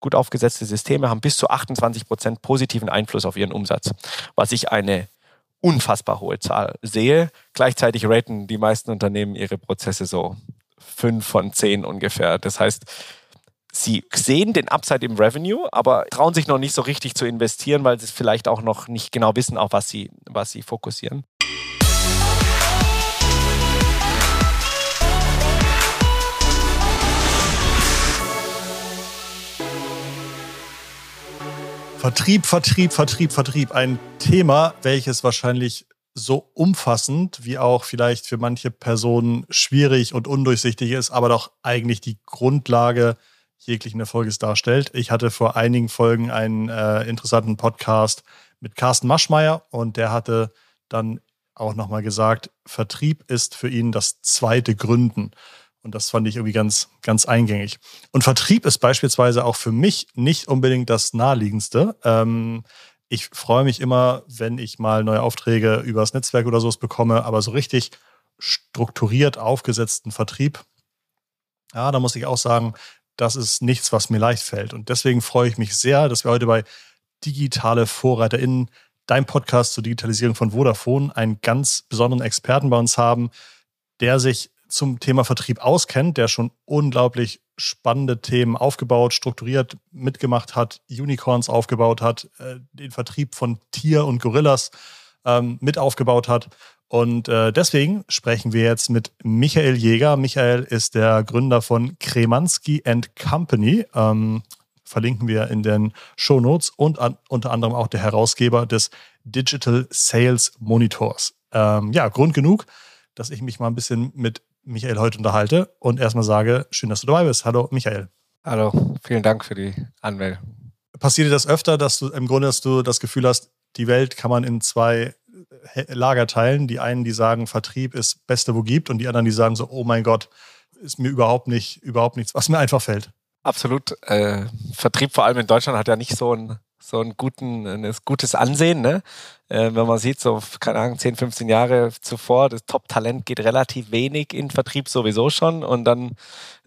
gut aufgesetzte Systeme haben bis zu 28 Prozent positiven Einfluss auf ihren Umsatz, was ich eine unfassbar hohe Zahl sehe. Gleichzeitig raten die meisten Unternehmen ihre Prozesse so fünf von zehn ungefähr. Das heißt, sie sehen den Upside im Revenue, aber trauen sich noch nicht so richtig zu investieren, weil sie vielleicht auch noch nicht genau wissen, auf was sie, was sie fokussieren. Vertrieb, Vertrieb, Vertrieb, Vertrieb. Ein Thema, welches wahrscheinlich so umfassend wie auch vielleicht für manche Personen schwierig und undurchsichtig ist, aber doch eigentlich die Grundlage jeglichen Erfolges darstellt. Ich hatte vor einigen Folgen einen äh, interessanten Podcast mit Carsten Maschmeyer und der hatte dann auch nochmal gesagt, Vertrieb ist für ihn das zweite Gründen. Und das fand ich irgendwie ganz, ganz eingängig. Und Vertrieb ist beispielsweise auch für mich nicht unbedingt das naheliegendste. Ähm, ich freue mich immer, wenn ich mal neue Aufträge übers Netzwerk oder sowas bekomme, aber so richtig strukturiert aufgesetzten Vertrieb, ja, da muss ich auch sagen, das ist nichts, was mir leicht fällt. Und deswegen freue ich mich sehr, dass wir heute bei Digitale VorreiterInnen, dein Podcast zur Digitalisierung von Vodafone, einen ganz besonderen Experten bei uns haben, der sich zum Thema Vertrieb auskennt, der schon unglaublich spannende Themen aufgebaut, strukturiert mitgemacht hat, Unicorns aufgebaut hat, äh, den Vertrieb von Tier und Gorillas ähm, mit aufgebaut hat. Und äh, deswegen sprechen wir jetzt mit Michael Jäger. Michael ist der Gründer von Kremanski Company. Ähm, verlinken wir in den Show Notes und an, unter anderem auch der Herausgeber des Digital Sales Monitors. Ähm, ja, Grund genug, dass ich mich mal ein bisschen mit Michael heute unterhalte und erstmal sage, schön, dass du dabei bist. Hallo, Michael. Hallo, vielen Dank für die Anmeldung. Passiert dir das öfter, dass du im Grunde, dass du das Gefühl hast, die Welt kann man in zwei Lager teilen? Die einen, die sagen, Vertrieb ist Beste, wo gibt, und die anderen, die sagen so, oh mein Gott, ist mir überhaupt nicht, überhaupt nichts, was mir einfach fällt. Absolut. Äh, Vertrieb vor allem in Deutschland hat ja nicht so ein so ein, guten, ein gutes Ansehen. Ne? Äh, wenn man sieht, so, keine Ahnung, 10, 15 Jahre zuvor, das Top-Talent geht relativ wenig in Vertrieb sowieso schon und dann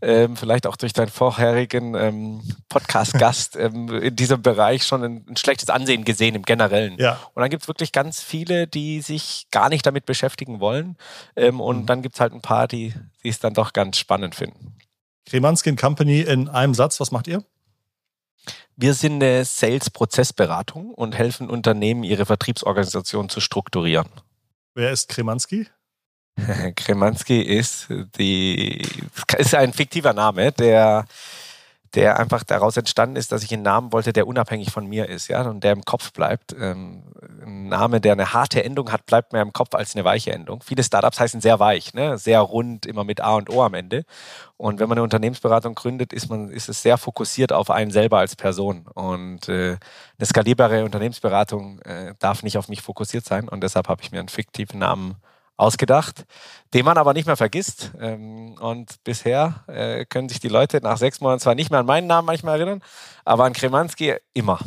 ähm, vielleicht auch durch deinen vorherigen ähm, Podcast-Gast ähm, in diesem Bereich schon ein, ein, schlechtes Ansehen gesehen im Generellen. Ja. Und dann gibt es wirklich ganz viele, die sich gar nicht damit beschäftigen wollen. Ähm, und mhm. dann gibt es halt ein paar, die es dann doch ganz spannend finden. Kremanskin Company in einem Satz, was macht ihr? Wir sind eine Sales-Prozessberatung und helfen Unternehmen, ihre Vertriebsorganisation zu strukturieren. Wer ist Kremanski? Kremanski ist die ist ein fiktiver Name, der der einfach daraus entstanden ist, dass ich einen Namen wollte, der unabhängig von mir ist, ja, und der im Kopf bleibt. Ähm, ein Name, der eine harte Endung hat, bleibt mehr im Kopf als eine weiche Endung. Viele Startups heißen sehr weich, ne? sehr rund, immer mit A und O am Ende. Und wenn man eine Unternehmensberatung gründet, ist man, ist es sehr fokussiert auf einen selber als Person. Und äh, eine skalierbare Unternehmensberatung äh, darf nicht auf mich fokussiert sein. Und deshalb habe ich mir einen fiktiven Namen ausgedacht, den man aber nicht mehr vergisst. Ähm, und bisher äh, können sich die Leute nach sechs Monaten zwar nicht mehr an meinen Namen manchmal erinnern, aber an Kremanski immer.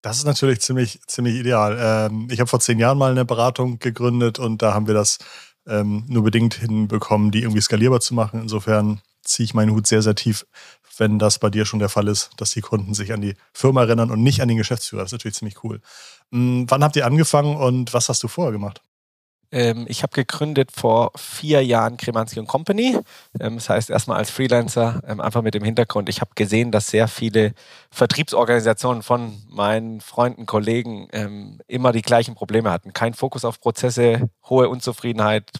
Das ist natürlich ziemlich, ziemlich ideal. Ähm, ich habe vor zehn Jahren mal eine Beratung gegründet und da haben wir das ähm, nur bedingt hinbekommen, die irgendwie skalierbar zu machen. Insofern ziehe ich meinen Hut sehr, sehr tief, wenn das bei dir schon der Fall ist, dass die Kunden sich an die Firma erinnern und nicht an den Geschäftsführer. Das ist natürlich ziemlich cool. Hm, wann habt ihr angefangen und was hast du vorher gemacht? Ähm, ich habe gegründet vor vier Jahren Kremanski Company. Ähm, das heißt erstmal als Freelancer, ähm, einfach mit dem Hintergrund. Ich habe gesehen, dass sehr viele Vertriebsorganisationen von meinen Freunden, Kollegen ähm, immer die gleichen Probleme hatten. Kein Fokus auf Prozesse, hohe Unzufriedenheit,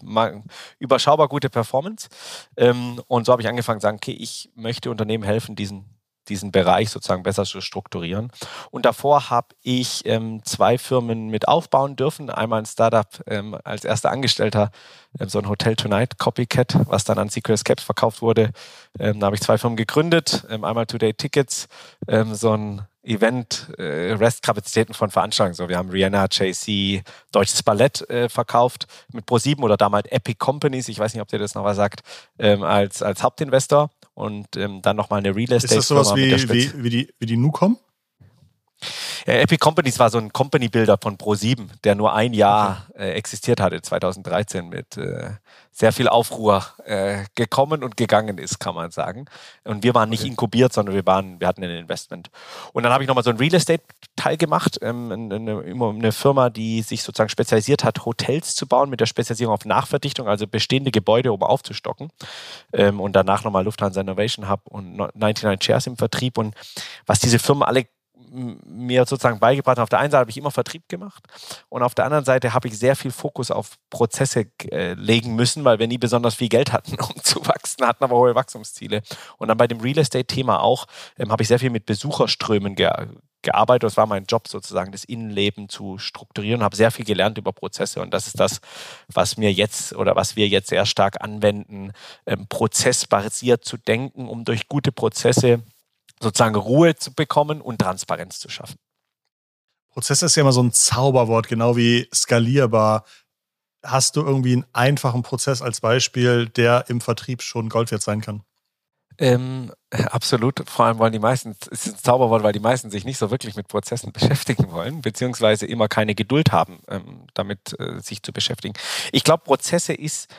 überschaubar gute Performance. Ähm, und so habe ich angefangen zu sagen, okay, ich möchte Unternehmen helfen, diesen diesen Bereich sozusagen besser zu strukturieren. Und davor habe ich ähm, zwei Firmen mit aufbauen dürfen. Einmal ein Startup ähm, als erster Angestellter, ähm, so ein Hotel Tonight Copycat, was dann an Secret Escapes verkauft wurde. Ähm, da habe ich zwei Firmen gegründet. Ähm, einmal Today Tickets, ähm, so ein Event, äh, Restkapazitäten von Veranstaltungen. So, wir haben Rihanna, JC, Deutsches Ballett äh, verkauft mit Pro7 oder damals Epic Companies, ich weiß nicht, ob der das noch was sagt, ähm, als, als Hauptinvestor und ähm, dann nochmal eine Real Estate. Ist das sowas wie, wie, wie, die, wie die Nucom? Ja, Epic Companies war so ein Company-Builder von Pro7, der nur ein Jahr okay. äh, existiert hatte, 2013, mit äh, sehr viel Aufruhr äh, gekommen und gegangen ist, kann man sagen. Und wir waren nicht okay. inkubiert, sondern wir waren, wir hatten ein Investment. Und dann habe ich nochmal so einen Real Estate-Teil gemacht, ähm, eine, eine, Firma, die sich sozusagen spezialisiert hat, Hotels zu bauen, mit der Spezialisierung auf Nachverdichtung, also bestehende Gebäude, um aufzustocken. Ähm, und danach nochmal Lufthansa Innovation Hub und 99 Chairs im Vertrieb. Und was diese Firmen alle mir sozusagen beigebracht. Auf der einen Seite habe ich immer Vertrieb gemacht und auf der anderen Seite habe ich sehr viel Fokus auf Prozesse äh, legen müssen, weil wir nie besonders viel Geld hatten, um zu wachsen, hatten aber hohe Wachstumsziele. Und dann bei dem Real Estate-Thema auch ähm, habe ich sehr viel mit Besucherströmen ge gearbeitet. Das war mein Job sozusagen, das Innenleben zu strukturieren. Habe sehr viel gelernt über Prozesse und das ist das, was mir jetzt oder was wir jetzt sehr stark anwenden, ähm, prozessbasiert zu denken, um durch gute Prozesse sozusagen Ruhe zu bekommen und Transparenz zu schaffen. Prozess ist ja immer so ein Zauberwort, genau wie skalierbar. Hast du irgendwie einen einfachen Prozess als Beispiel, der im Vertrieb schon Gold wert sein kann? Ähm, absolut. Vor allem wollen die meisten, es ist ein Zauberwort, weil die meisten sich nicht so wirklich mit Prozessen beschäftigen wollen, beziehungsweise immer keine Geduld haben, ähm, damit äh, sich zu beschäftigen. Ich glaube, Prozesse ist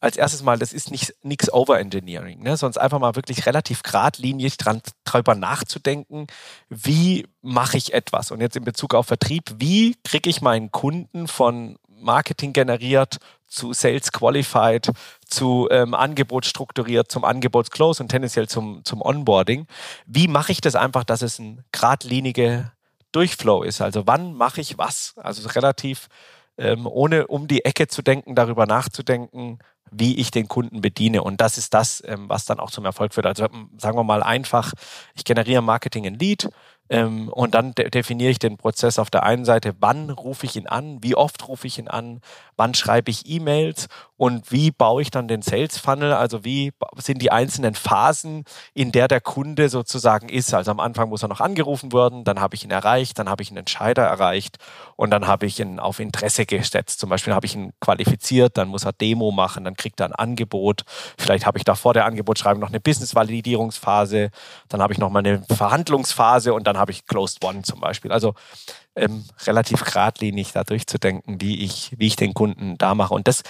als erstes mal, das ist nicht nichts Overengineering, ne? sonst einfach mal wirklich relativ geradlinig dran drüber nachzudenken, wie mache ich etwas? Und jetzt in Bezug auf Vertrieb, wie kriege ich meinen Kunden von Marketing generiert zu Sales Qualified, zu ähm, Angebot strukturiert, zum Angebotsclose und tendenziell zum, zum Onboarding. Wie mache ich das einfach, dass es ein geradlinige Durchflow ist? Also wann mache ich was? Also relativ ähm, ohne um die Ecke zu denken, darüber nachzudenken, wie ich den Kunden bediene. Und das ist das, ähm, was dann auch zum Erfolg führt. Also sagen wir mal einfach, ich generiere Marketing in Lead, ähm, und dann de definiere ich den Prozess auf der einen Seite, wann rufe ich ihn an, wie oft rufe ich ihn an, wann schreibe ich E-Mails und wie baue ich dann den Sales Funnel, also wie sind die einzelnen Phasen, in der der Kunde sozusagen ist. Also am Anfang muss er noch angerufen werden, dann habe ich ihn erreicht, dann habe ich einen Entscheider erreicht und dann habe ich ihn auf Interesse gesetzt. Zum Beispiel habe ich ihn qualifiziert, dann muss er Demo machen, dann kriegt er ein Angebot. Vielleicht habe ich da vor der Angebotsschreibung noch eine Business-Validierungsphase, dann habe ich noch mal eine Verhandlungsphase und dann habe ich Closed One zum Beispiel. Also ähm, relativ geradlinig da durchzudenken, wie ich, wie ich den Kunden da mache. Und das,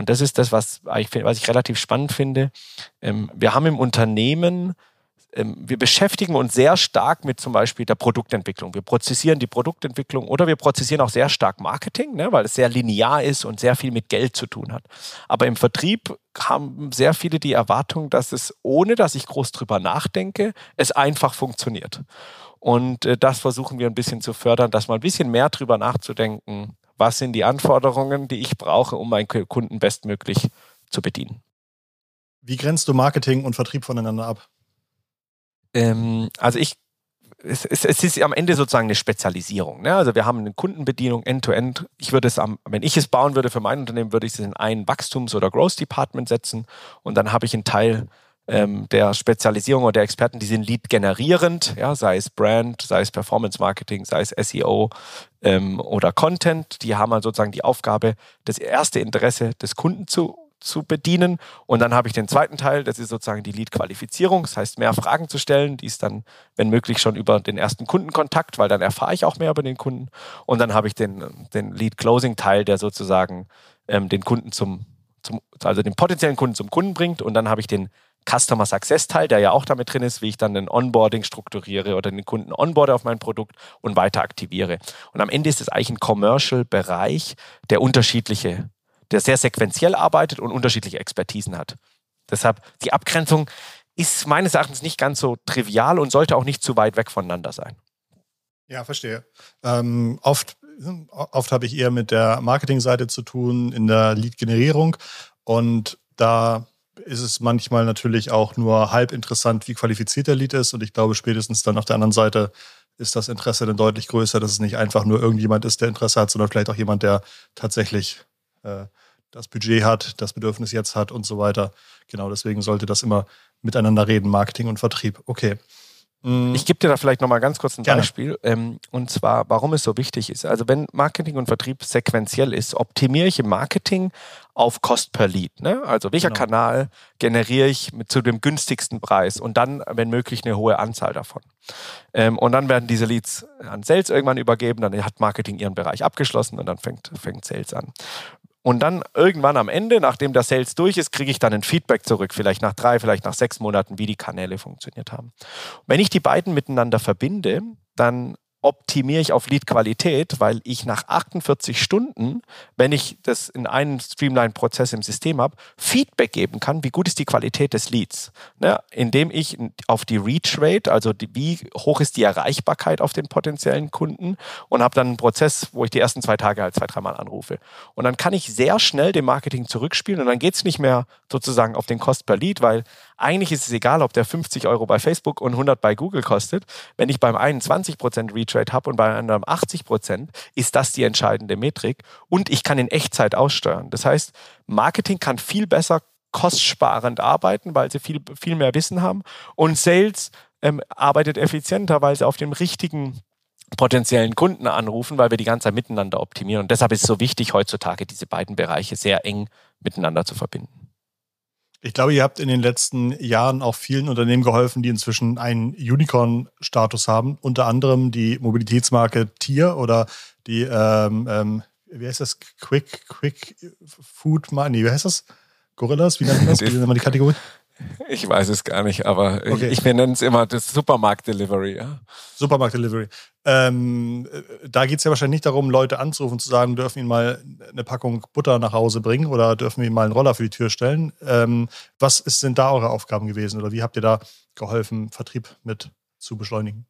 und das ist das, was ich, was ich relativ spannend finde. Ähm, wir haben im Unternehmen ähm, wir beschäftigen uns sehr stark mit zum Beispiel der Produktentwicklung. Wir prozessieren die Produktentwicklung oder wir prozessieren auch sehr stark Marketing, ne, weil es sehr linear ist und sehr viel mit Geld zu tun hat. Aber im Vertrieb haben sehr viele die Erwartung, dass es, ohne dass ich groß drüber nachdenke, es einfach funktioniert. Und äh, das versuchen wir ein bisschen zu fördern, dass mal ein bisschen mehr drüber nachzudenken, was sind die Anforderungen, die ich brauche, um meinen Kunden bestmöglich zu bedienen. Wie grenzt du Marketing und Vertrieb voneinander ab? Ähm, also ich es, es, es, ist am Ende sozusagen eine Spezialisierung. Ne? Also wir haben eine Kundenbedienung end-to-end. -End. Ich würde es am, wenn ich es bauen würde für mein Unternehmen, würde ich es in ein Wachstums- oder Growth-Department setzen und dann habe ich einen Teil ähm, der Spezialisierung oder der Experten, die sind Lead generierend, ja, sei es Brand, sei es Performance Marketing, sei es SEO ähm, oder Content. Die haben halt sozusagen die Aufgabe, das erste Interesse des Kunden zu zu bedienen. Und dann habe ich den zweiten Teil, das ist sozusagen die Lead-Qualifizierung. Das heißt, mehr Fragen zu stellen, die ist dann, wenn möglich, schon über den ersten Kundenkontakt, weil dann erfahre ich auch mehr über den Kunden. Und dann habe ich den, den Lead-Closing-Teil, der sozusagen ähm, den Kunden zum, zum, also den potenziellen Kunden zum Kunden bringt. Und dann habe ich den Customer Success Teil, der ja auch damit drin ist, wie ich dann den Onboarding strukturiere oder den Kunden onboarde auf mein Produkt und weiter aktiviere. Und am Ende ist es eigentlich ein Commercial Bereich, der unterschiedliche der sehr sequenziell arbeitet und unterschiedliche Expertisen hat. Deshalb die Abgrenzung ist meines Erachtens nicht ganz so trivial und sollte auch nicht zu weit weg voneinander sein. Ja, verstehe. Ähm, oft oft habe ich eher mit der Marketingseite zu tun, in der Lead-Generierung. Und da ist es manchmal natürlich auch nur halb interessant, wie qualifiziert der Lead ist. Und ich glaube, spätestens dann auf der anderen Seite ist das Interesse dann deutlich größer, dass es nicht einfach nur irgendjemand ist, der Interesse hat, sondern vielleicht auch jemand, der tatsächlich äh, das Budget hat, das Bedürfnis jetzt hat und so weiter. Genau deswegen sollte das immer miteinander reden, Marketing und Vertrieb. Okay. Mhm. Ich gebe dir da vielleicht nochmal ganz kurz ein Gerne. Beispiel. Ähm, und zwar, warum es so wichtig ist. Also wenn Marketing und Vertrieb sequenziell ist, optimiere ich im Marketing auf Cost per Lead. Ne? Also welcher genau. Kanal generiere ich mit, zu dem günstigsten Preis und dann, wenn möglich, eine hohe Anzahl davon. Ähm, und dann werden diese Leads an Sales irgendwann übergeben, dann hat Marketing ihren Bereich abgeschlossen und dann fängt, fängt Sales an. Und dann irgendwann am Ende, nachdem der Sales durch ist, kriege ich dann ein Feedback zurück, vielleicht nach drei, vielleicht nach sechs Monaten, wie die Kanäle funktioniert haben. wenn ich die beiden miteinander verbinde, dann optimiere ich auf Lead-Qualität, weil ich nach 48 Stunden, wenn ich das in einem Streamline-Prozess im System habe, Feedback geben kann, wie gut ist die Qualität des Leads. Ne? Indem ich auf die Reach-Rate, also die, wie hoch ist die Erreichbarkeit auf den potenziellen Kunden und habe dann einen Prozess, wo ich die ersten zwei Tage halt zwei, dreimal anrufe. Und dann kann ich sehr schnell dem Marketing zurückspielen und dann geht es nicht mehr sozusagen auf den Cost per Lead, weil eigentlich ist es egal, ob der 50 Euro bei Facebook und 100 bei Google kostet. Wenn ich beim einen 20% Retrade habe und bei einem 80%, ist das die entscheidende Metrik. Und ich kann in Echtzeit aussteuern. Das heißt, Marketing kann viel besser kostsparend arbeiten, weil sie viel, viel mehr Wissen haben. Und Sales ähm, arbeitet effizienter, weil sie auf dem richtigen potenziellen Kunden anrufen, weil wir die ganze Zeit miteinander optimieren. Und deshalb ist es so wichtig, heutzutage diese beiden Bereiche sehr eng miteinander zu verbinden. Ich glaube, ihr habt in den letzten Jahren auch vielen Unternehmen geholfen, die inzwischen einen Unicorn-Status haben. Unter anderem die Mobilitätsmarke Tier oder die, ähm, ähm, wie heißt das? Quick, Quick Food, nee, wie heißt das? Gorillas? Wie nennt man das? Wie nennt man die Kategorie? Ich weiß es gar nicht, aber okay. ich, ich nenne es immer das Supermarkt-Delivery. Ja. Supermarkt-Delivery. Ähm, äh, da geht es ja wahrscheinlich nicht darum, Leute anzurufen und zu sagen, dürfen ihnen mal eine Packung Butter nach Hause bringen oder dürfen wir ihnen mal einen Roller für die Tür stellen. Ähm, was sind da eure Aufgaben gewesen oder wie habt ihr da geholfen, Vertrieb mit zu beschleunigen?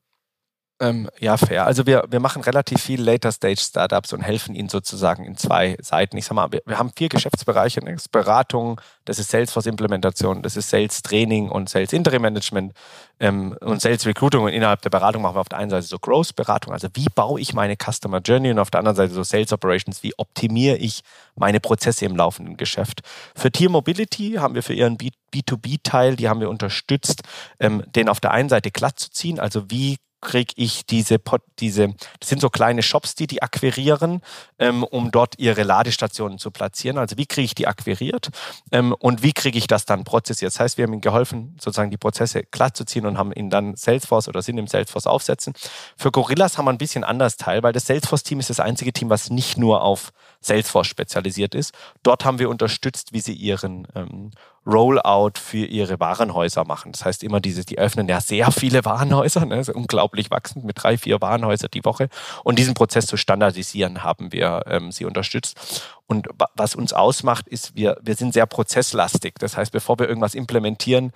Ähm, ja, fair. Also wir, wir machen relativ viel Later-Stage-Startups und helfen ihnen sozusagen in zwei Seiten. Ich sag mal, wir, wir haben vier Geschäftsbereiche. Das ist Beratung, das ist Salesforce-Implementation, das ist Sales-Training und Sales-Interim-Management ähm, und Sales-Recruiting. Und innerhalb der Beratung machen wir auf der einen Seite so Growth-Beratung, also wie baue ich meine Customer Journey und auf der anderen Seite so Sales-Operations, wie optimiere ich meine Prozesse im laufenden Geschäft. Für Tier Mobility haben wir für ihren B2B-Teil, die haben wir unterstützt, ähm, den auf der einen Seite glatt zu ziehen, also wie kriege ich diese, diese, das sind so kleine Shops, die die akquirieren, ähm, um dort ihre Ladestationen zu platzieren. Also wie kriege ich die akquiriert ähm, und wie kriege ich das dann prozessiert? Das heißt, wir haben ihnen geholfen, sozusagen die Prozesse glatt zu ziehen und haben ihnen dann Salesforce oder sind im Salesforce aufsetzen. Für Gorillas haben wir ein bisschen anders Teil, weil das Salesforce-Team ist das einzige Team, was nicht nur auf Salesforce spezialisiert ist. Dort haben wir unterstützt, wie sie ihren ähm, Rollout für ihre Warenhäuser machen. Das heißt immer diese, die öffnen ja sehr viele Warenhäuser, ne? unglaublich wachsend mit drei, vier Warenhäusern die Woche. Und diesen Prozess zu standardisieren, haben wir ähm, sie unterstützt. Und was uns ausmacht, ist, wir, wir sind sehr prozesslastig. Das heißt, bevor wir irgendwas implementieren,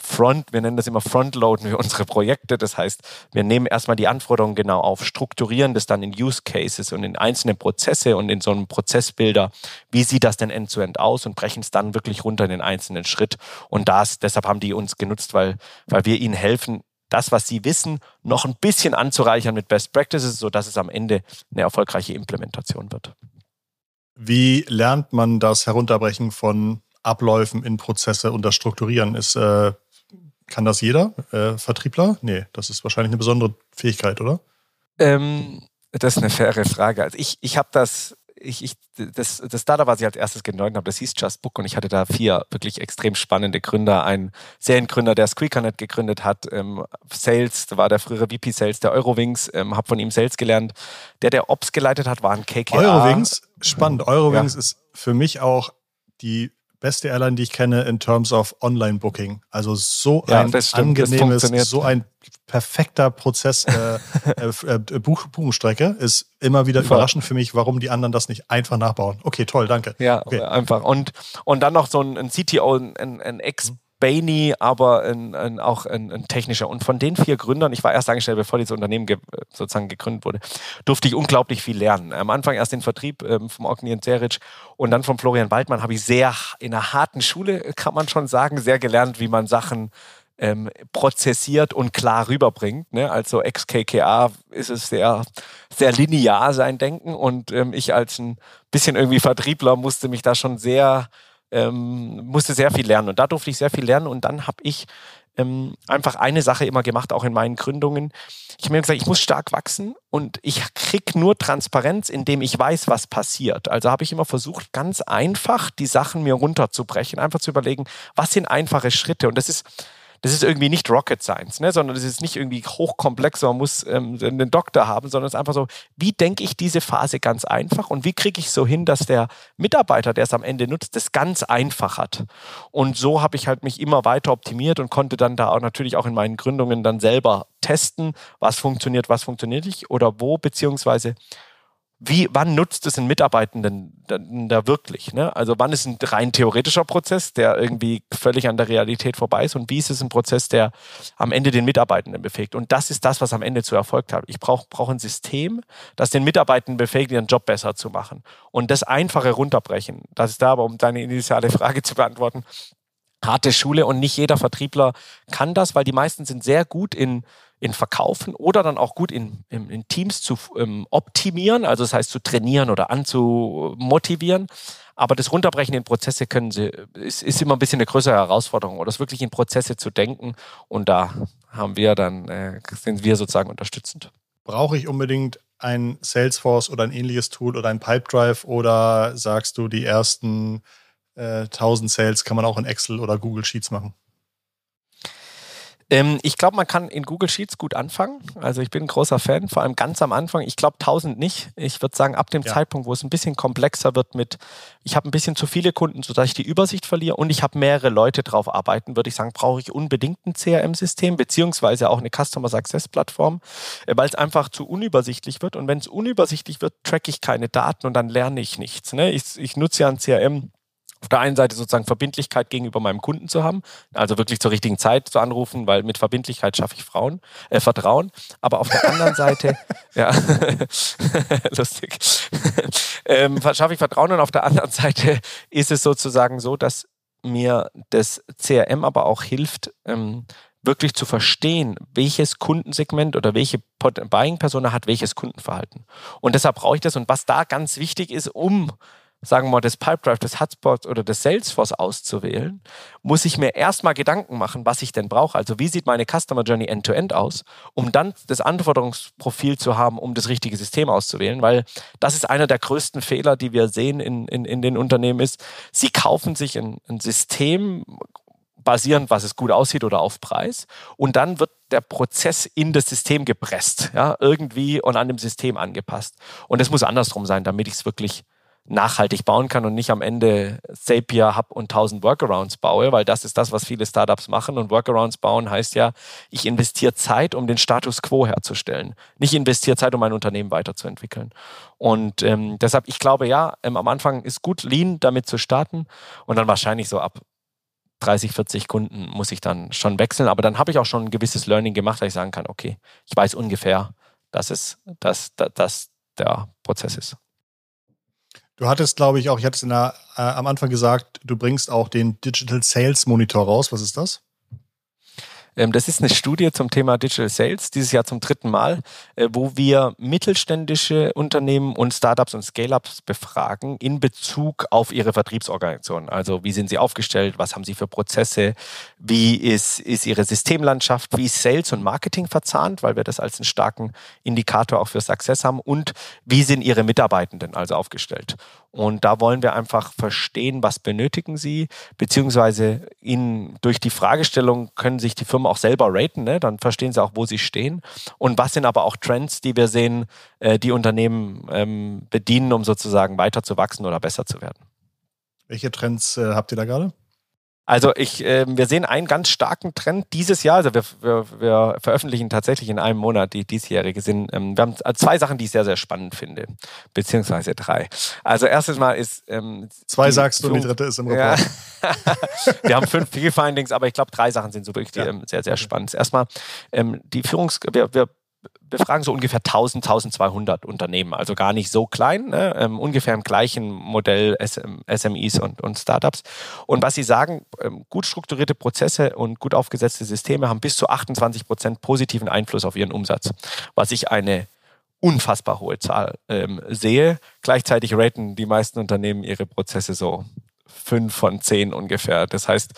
Front, wir nennen das immer Frontloaden für unsere Projekte. Das heißt, wir nehmen erstmal die Anforderungen genau auf, strukturieren das dann in Use Cases und in einzelne Prozesse und in so einem Prozessbilder. Wie sieht das denn end-to-end -end aus und brechen es dann wirklich runter in den einzelnen Schritt. Und das, deshalb haben die uns genutzt, weil, weil wir ihnen helfen, das, was sie wissen, noch ein bisschen anzureichern mit Best Practices, sodass es am Ende eine erfolgreiche Implementation wird. Wie lernt man das Herunterbrechen von Abläufen in Prozesse und das Strukturieren? Ist, äh, kann das jeder äh, Vertriebler? Nee, das ist wahrscheinlich eine besondere Fähigkeit, oder? Ähm, das ist eine faire Frage. Also ich, ich habe das, ich, ich, das, das Startup, was ich als erstes gegründet habe, das hieß Just Book und ich hatte da vier wirklich extrem spannende Gründer. Ein Seriengründer, der Squeakernet gegründet hat, ähm, Sales, da war der frühere VP Sales der Eurowings, ähm, habe von ihm Sales gelernt. Der, der Ops geleitet hat, war ein KKA. Eurowings, spannend. Eurowings ja. ist für mich auch die beste Airline, die ich kenne in terms of Online-Booking. Also so ja, ein angenehmes, so ein perfekter Prozess äh, äh, äh, Buch, Buchungsstrecke ist immer wieder Voll. überraschend für mich, warum die anderen das nicht einfach nachbauen. Okay, toll, danke. Ja, okay. einfach. Und, und dann noch so ein, ein CTO, ein, ein Ex- Bainy, aber ein, ein, auch ein, ein, technischer. Und von den vier Gründern, ich war erst angestellt, bevor dieses Unternehmen ge, sozusagen gegründet wurde, durfte ich unglaublich viel lernen. Am Anfang erst den Vertrieb ähm, vom Ognian Zeric und dann von Florian Waldmann habe ich sehr in einer harten Schule, kann man schon sagen, sehr gelernt, wie man Sachen ähm, prozessiert und klar rüberbringt. Ne? Also ex-KKA ist es sehr, sehr linear sein Denken und ähm, ich als ein bisschen irgendwie Vertriebler musste mich da schon sehr ähm, musste sehr viel lernen und da durfte ich sehr viel lernen und dann habe ich ähm, einfach eine Sache immer gemacht, auch in meinen Gründungen. Ich habe mir gesagt, ich muss stark wachsen und ich kriege nur Transparenz, indem ich weiß, was passiert. Also habe ich immer versucht, ganz einfach die Sachen mir runterzubrechen, einfach zu überlegen, was sind einfache Schritte. Und das ist das ist irgendwie nicht Rocket Science, ne? sondern das ist nicht irgendwie hochkomplex, man muss ähm, einen Doktor haben, sondern es ist einfach so, wie denke ich diese Phase ganz einfach und wie kriege ich so hin, dass der Mitarbeiter, der es am Ende nutzt, das ganz einfach hat. Und so habe ich halt mich immer weiter optimiert und konnte dann da auch natürlich auch in meinen Gründungen dann selber testen, was funktioniert, was funktioniert nicht oder wo, beziehungsweise wie, wann nutzt es einen Mitarbeitenden da wirklich? Ne? Also wann ist ein rein theoretischer Prozess, der irgendwie völlig an der Realität vorbei ist und wie ist es ein Prozess, der am Ende den Mitarbeitenden befähigt? Und das ist das, was am Ende zu Erfolg hat. Ich brauche brauch ein System, das den Mitarbeitenden befähigt, ihren Job besser zu machen. Und das einfache runterbrechen. Das ist da aber, um deine initiale Frage zu beantworten, harte Schule und nicht jeder Vertriebler kann das, weil die meisten sind sehr gut in in Verkaufen oder dann auch gut in, in, in Teams zu ähm, optimieren, also das heißt zu trainieren oder anzumotivieren. Aber das Runterbrechen in Prozesse können sie, ist, ist immer ein bisschen eine größere Herausforderung oder das wirklich in Prozesse zu denken. Und da haben wir dann, äh, sind wir sozusagen unterstützend. Brauche ich unbedingt ein Salesforce oder ein ähnliches Tool oder ein Pipedrive oder sagst du, die ersten äh, 1000 Sales kann man auch in Excel oder Google Sheets machen? Ähm, ich glaube, man kann in Google Sheets gut anfangen. Also ich bin ein großer Fan, vor allem ganz am Anfang. Ich glaube 1000 nicht. Ich würde sagen, ab dem ja. Zeitpunkt, wo es ein bisschen komplexer wird mit, ich habe ein bisschen zu viele Kunden, sodass ich die Übersicht verliere und ich habe mehrere Leute drauf arbeiten, würde ich sagen, brauche ich unbedingt ein CRM-System beziehungsweise auch eine Customer Success Plattform, äh, weil es einfach zu unübersichtlich wird. Und wenn es unübersichtlich wird, track ich keine Daten und dann lerne ich nichts. Ne? Ich, ich nutze ja ein CRM auf der einen Seite sozusagen Verbindlichkeit gegenüber meinem Kunden zu haben, also wirklich zur richtigen Zeit zu anrufen, weil mit Verbindlichkeit schaffe ich Frauen, äh, Vertrauen. Aber auf der anderen Seite, ja, lustig, ähm, schaffe ich Vertrauen und auf der anderen Seite ist es sozusagen so, dass mir das CRM aber auch hilft, ähm, wirklich zu verstehen, welches Kundensegment oder welche Buying-Persona hat welches Kundenverhalten. Und deshalb brauche ich das. Und was da ganz wichtig ist, um sagen wir mal, das Pipedrive, das Hotspot oder das Salesforce auszuwählen, muss ich mir erstmal Gedanken machen, was ich denn brauche. Also wie sieht meine Customer Journey end-to-end -End aus, um dann das Anforderungsprofil zu haben, um das richtige System auszuwählen. Weil das ist einer der größten Fehler, die wir sehen in, in, in den Unternehmen, ist, sie kaufen sich ein, ein System basierend, was es gut aussieht oder auf Preis. Und dann wird der Prozess in das System gepresst, ja, irgendwie und an dem System angepasst. Und es muss andersrum sein, damit ich es wirklich nachhaltig bauen kann und nicht am Ende Zapier Hub und 1000 Workarounds baue, weil das ist das, was viele Startups machen. Und Workarounds bauen heißt ja, ich investiere Zeit, um den Status quo herzustellen. Nicht investiere Zeit, um mein Unternehmen weiterzuentwickeln. Und ähm, deshalb, ich glaube ja, ähm, am Anfang ist gut, Lean damit zu starten und dann wahrscheinlich so ab 30, 40 Kunden muss ich dann schon wechseln. Aber dann habe ich auch schon ein gewisses Learning gemacht, dass ich sagen kann, okay, ich weiß ungefähr, dass es, dass, dass, dass der Prozess ist. Du hattest, glaube ich, auch, ich hatte es äh, am Anfang gesagt, du bringst auch den Digital Sales Monitor raus. Was ist das? Ähm, das ist eine Studie zum Thema Digital Sales, dieses Jahr zum dritten Mal, äh, wo wir mittelständische Unternehmen und Startups und Scale-ups befragen in Bezug auf ihre Vertriebsorganisation. Also wie sind sie aufgestellt, was haben sie für Prozesse, wie ist, ist ihre Systemlandschaft, wie ist Sales und Marketing verzahnt, weil wir das als einen starken Indikator auch für Success haben? Und wie sind ihre Mitarbeitenden also aufgestellt. Und da wollen wir einfach verstehen, was benötigen sie, beziehungsweise ihnen durch die Fragestellung können sich die Firmen auch selber raten, ne? dann verstehen sie auch, wo sie stehen. Und was sind aber auch Trends, die wir sehen, äh, die Unternehmen ähm, bedienen, um sozusagen weiter zu wachsen oder besser zu werden. Welche Trends äh, habt ihr da gerade? Also ich, äh, wir sehen einen ganz starken Trend dieses Jahr. Also wir, wir, wir veröffentlichen tatsächlich in einem Monat die diesjährige sind. Ähm, wir haben zwei Sachen, die ich sehr, sehr spannend finde, beziehungsweise drei. Also erstes Mal ist ähm, zwei sagst du, und die dritte ist im Report. Ja. wir haben fünf Key Findings, aber ich glaube drei Sachen sind so wirklich ja. ähm, sehr, sehr spannend. Erstmal ähm, die Führungs, wir, wir befragen so ungefähr 1000, 1200 Unternehmen, also gar nicht so klein, ne? ähm, ungefähr im gleichen Modell SM, SMEs und, und Startups. Und was sie sagen, ähm, gut strukturierte Prozesse und gut aufgesetzte Systeme haben bis zu 28 Prozent positiven Einfluss auf ihren Umsatz, was ich eine unfassbar hohe Zahl ähm, sehe. Gleichzeitig raten die meisten Unternehmen ihre Prozesse so fünf von zehn ungefähr. Das heißt,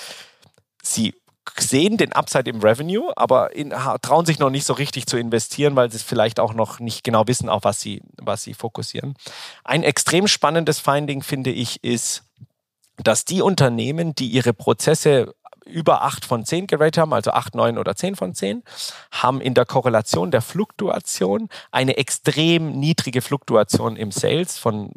sie sehen den Upside im Revenue, aber in, trauen sich noch nicht so richtig zu investieren, weil sie vielleicht auch noch nicht genau wissen, auf was sie, was sie fokussieren. Ein extrem spannendes Finding, finde ich, ist, dass die Unternehmen, die ihre Prozesse über 8 von 10 geratet haben, also 8, 9 oder 10 von 10, haben in der Korrelation der Fluktuation eine extrem niedrige Fluktuation im Sales von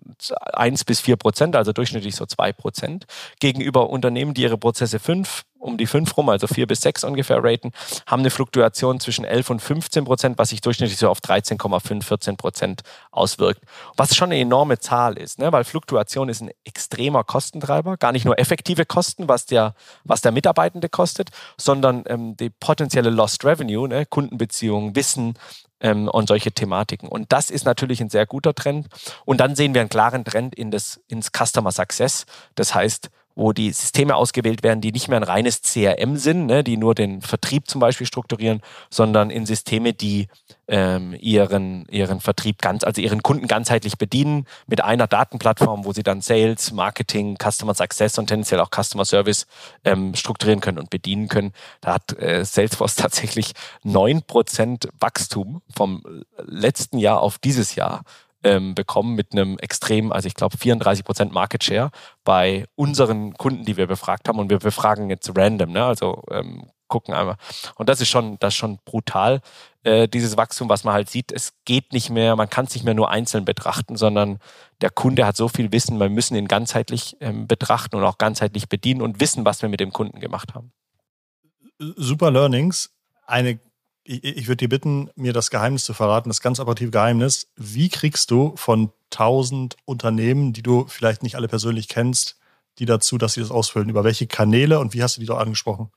1 bis 4 Prozent, also durchschnittlich so 2 Prozent, gegenüber Unternehmen, die ihre Prozesse 5 um die 5 rum, also 4 bis 6 ungefähr raten, haben eine Fluktuation zwischen 11 und 15 Prozent, was sich durchschnittlich so auf 13,5, 14 Prozent auswirkt. Was schon eine enorme Zahl ist, ne? weil Fluktuation ist ein extremer Kostentreiber, gar nicht nur effektive Kosten, was der, was der Mitarbeitende kostet, sondern ähm, die potenzielle Lost Revenue, ne? Kundenbeziehungen, Wissen, ähm, und solche Thematiken. Und das ist natürlich ein sehr guter Trend. Und dann sehen wir einen klaren Trend in das, ins Customer Success. Das heißt, wo die Systeme ausgewählt werden, die nicht mehr ein reines CRM sind, ne, die nur den Vertrieb zum Beispiel strukturieren, sondern in Systeme, die ähm, ihren, ihren Vertrieb ganz, also ihren Kunden ganzheitlich bedienen, mit einer Datenplattform, wo sie dann Sales, Marketing, Customer Success und tendenziell auch Customer Service ähm, strukturieren können und bedienen können. Da hat äh, Salesforce tatsächlich neun Prozent Wachstum vom letzten Jahr auf dieses Jahr ähm, bekommen mit einem extrem, also ich glaube 34 Prozent Market Share bei unseren Kunden, die wir befragt haben. Und wir befragen jetzt random, ne? also ähm, gucken einmal. Und das ist schon, das ist schon brutal, äh, dieses Wachstum, was man halt sieht. Es geht nicht mehr, man kann es nicht mehr nur einzeln betrachten, sondern der Kunde hat so viel Wissen, wir müssen ihn ganzheitlich ähm, betrachten und auch ganzheitlich bedienen und wissen, was wir mit dem Kunden gemacht haben. Super Learnings. Eine ich, ich würde dir bitten, mir das Geheimnis zu verraten, das ganz operative Geheimnis. Wie kriegst du von 1000 Unternehmen, die du vielleicht nicht alle persönlich kennst, die dazu, dass sie das ausfüllen? Über welche Kanäle und wie hast du die dort angesprochen?